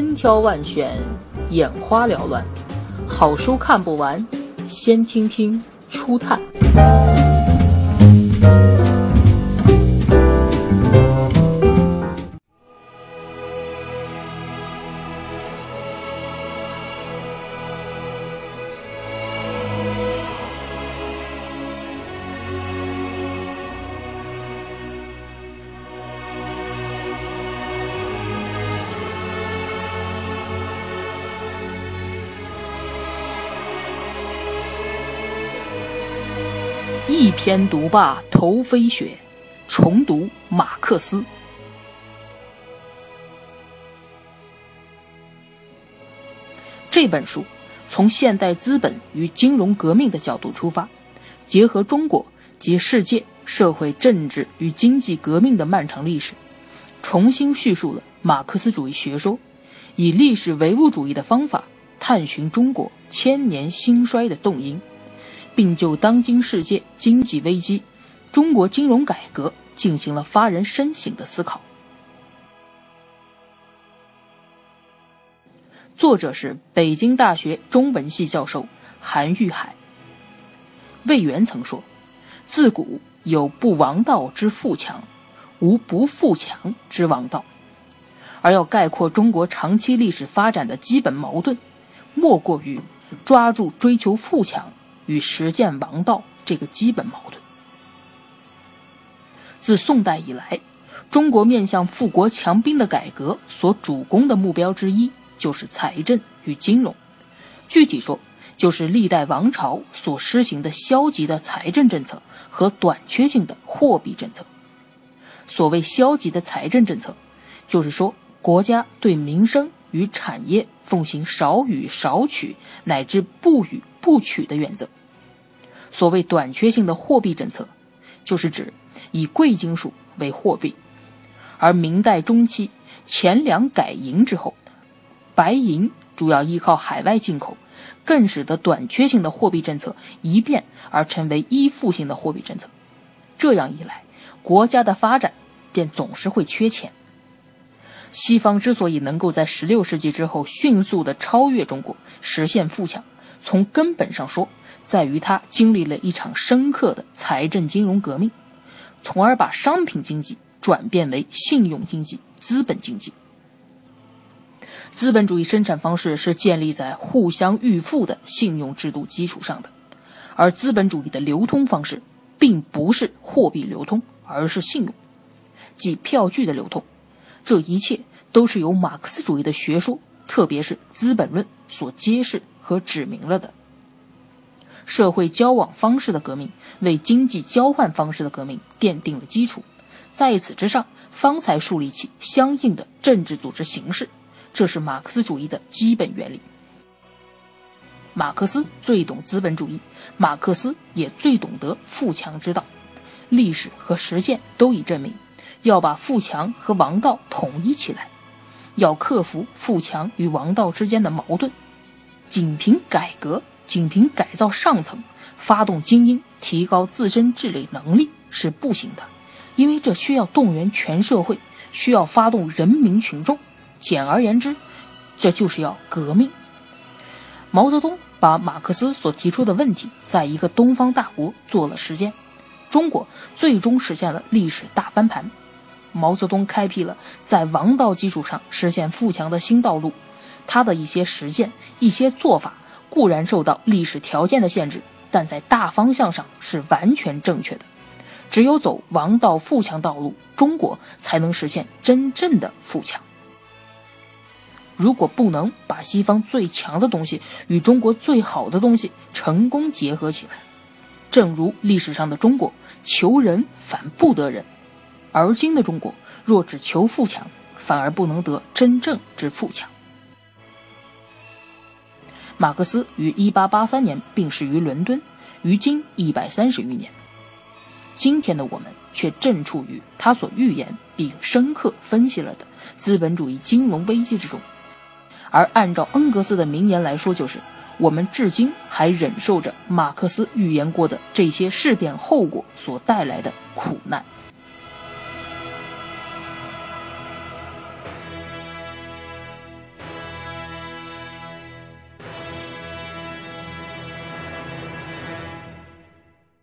千挑万选，眼花缭乱，好书看不完，先听听初探。一篇读罢头飞雪，重读马克思。这本书从现代资本与金融革命的角度出发，结合中国及世界社会政治与经济革命的漫长历史，重新叙述了马克思主义学说，以历史唯物主义的方法探寻中国千年兴衰的动因。并就当今世界经济危机、中国金融改革进行了发人深省的思考。作者是北京大学中文系教授韩玉海。魏源曾说：“自古有不王道之富强，无不富强之王道。”而要概括中国长期历史发展的基本矛盾，莫过于抓住追求富强。与实践王道这个基本矛盾。自宋代以来，中国面向富国强兵的改革所主攻的目标之一，就是财政与金融。具体说，就是历代王朝所施行的消极的财政政策和短缺性的货币政策。所谓消极的财政政策，就是说国家对民生与产业奉行少予少取乃至不予不取的原则。所谓短缺性的货币政策，就是指以贵金属为货币，而明代中期钱粮改银之后，白银主要依靠海外进口，更使得短缺性的货币政策一变而成为依附性的货币政策。这样一来，国家的发展便总是会缺钱。西方之所以能够在16世纪之后迅速地超越中国，实现富强，从根本上说。在于他经历了一场深刻的财政金融革命，从而把商品经济转变为信用经济、资本经济。资本主义生产方式是建立在互相预付的信用制度基础上的，而资本主义的流通方式并不是货币流通，而是信用，即票据的流通。这一切都是由马克思主义的学说，特别是《资本论》所揭示和指明了的。社会交往方式的革命为经济交换方式的革命奠定了基础，在此之上方才树立起相应的政治组织形式，这是马克思主义的基本原理。马克思最懂资本主义，马克思也最懂得富强之道，历史和实践都已证明，要把富强和王道统一起来，要克服富强与王道之间的矛盾，仅凭改革。仅凭改造上层，发动精英提高自身治理能力是不行的，因为这需要动员全社会，需要发动人民群众。简而言之，这就是要革命。毛泽东把马克思所提出的问题，在一个东方大国做了实践，中国最终实现了历史大翻盘。毛泽东开辟了在王道基础上实现富强的新道路，他的一些实践、一些做法。固然受到历史条件的限制，但在大方向上是完全正确的。只有走王道富强道路，中国才能实现真正的富强。如果不能把西方最强的东西与中国最好的东西成功结合起来，正如历史上的中国求人反不得人，而今的中国若只求富强，反而不能得真正之富强。马克思于1883年病逝于伦敦，于今一百三十余年。今天的我们却正处于他所预言并深刻分析了的资本主义金融危机之中。而按照恩格斯的名言来说，就是我们至今还忍受着马克思预言过的这些事变后果所带来的苦难。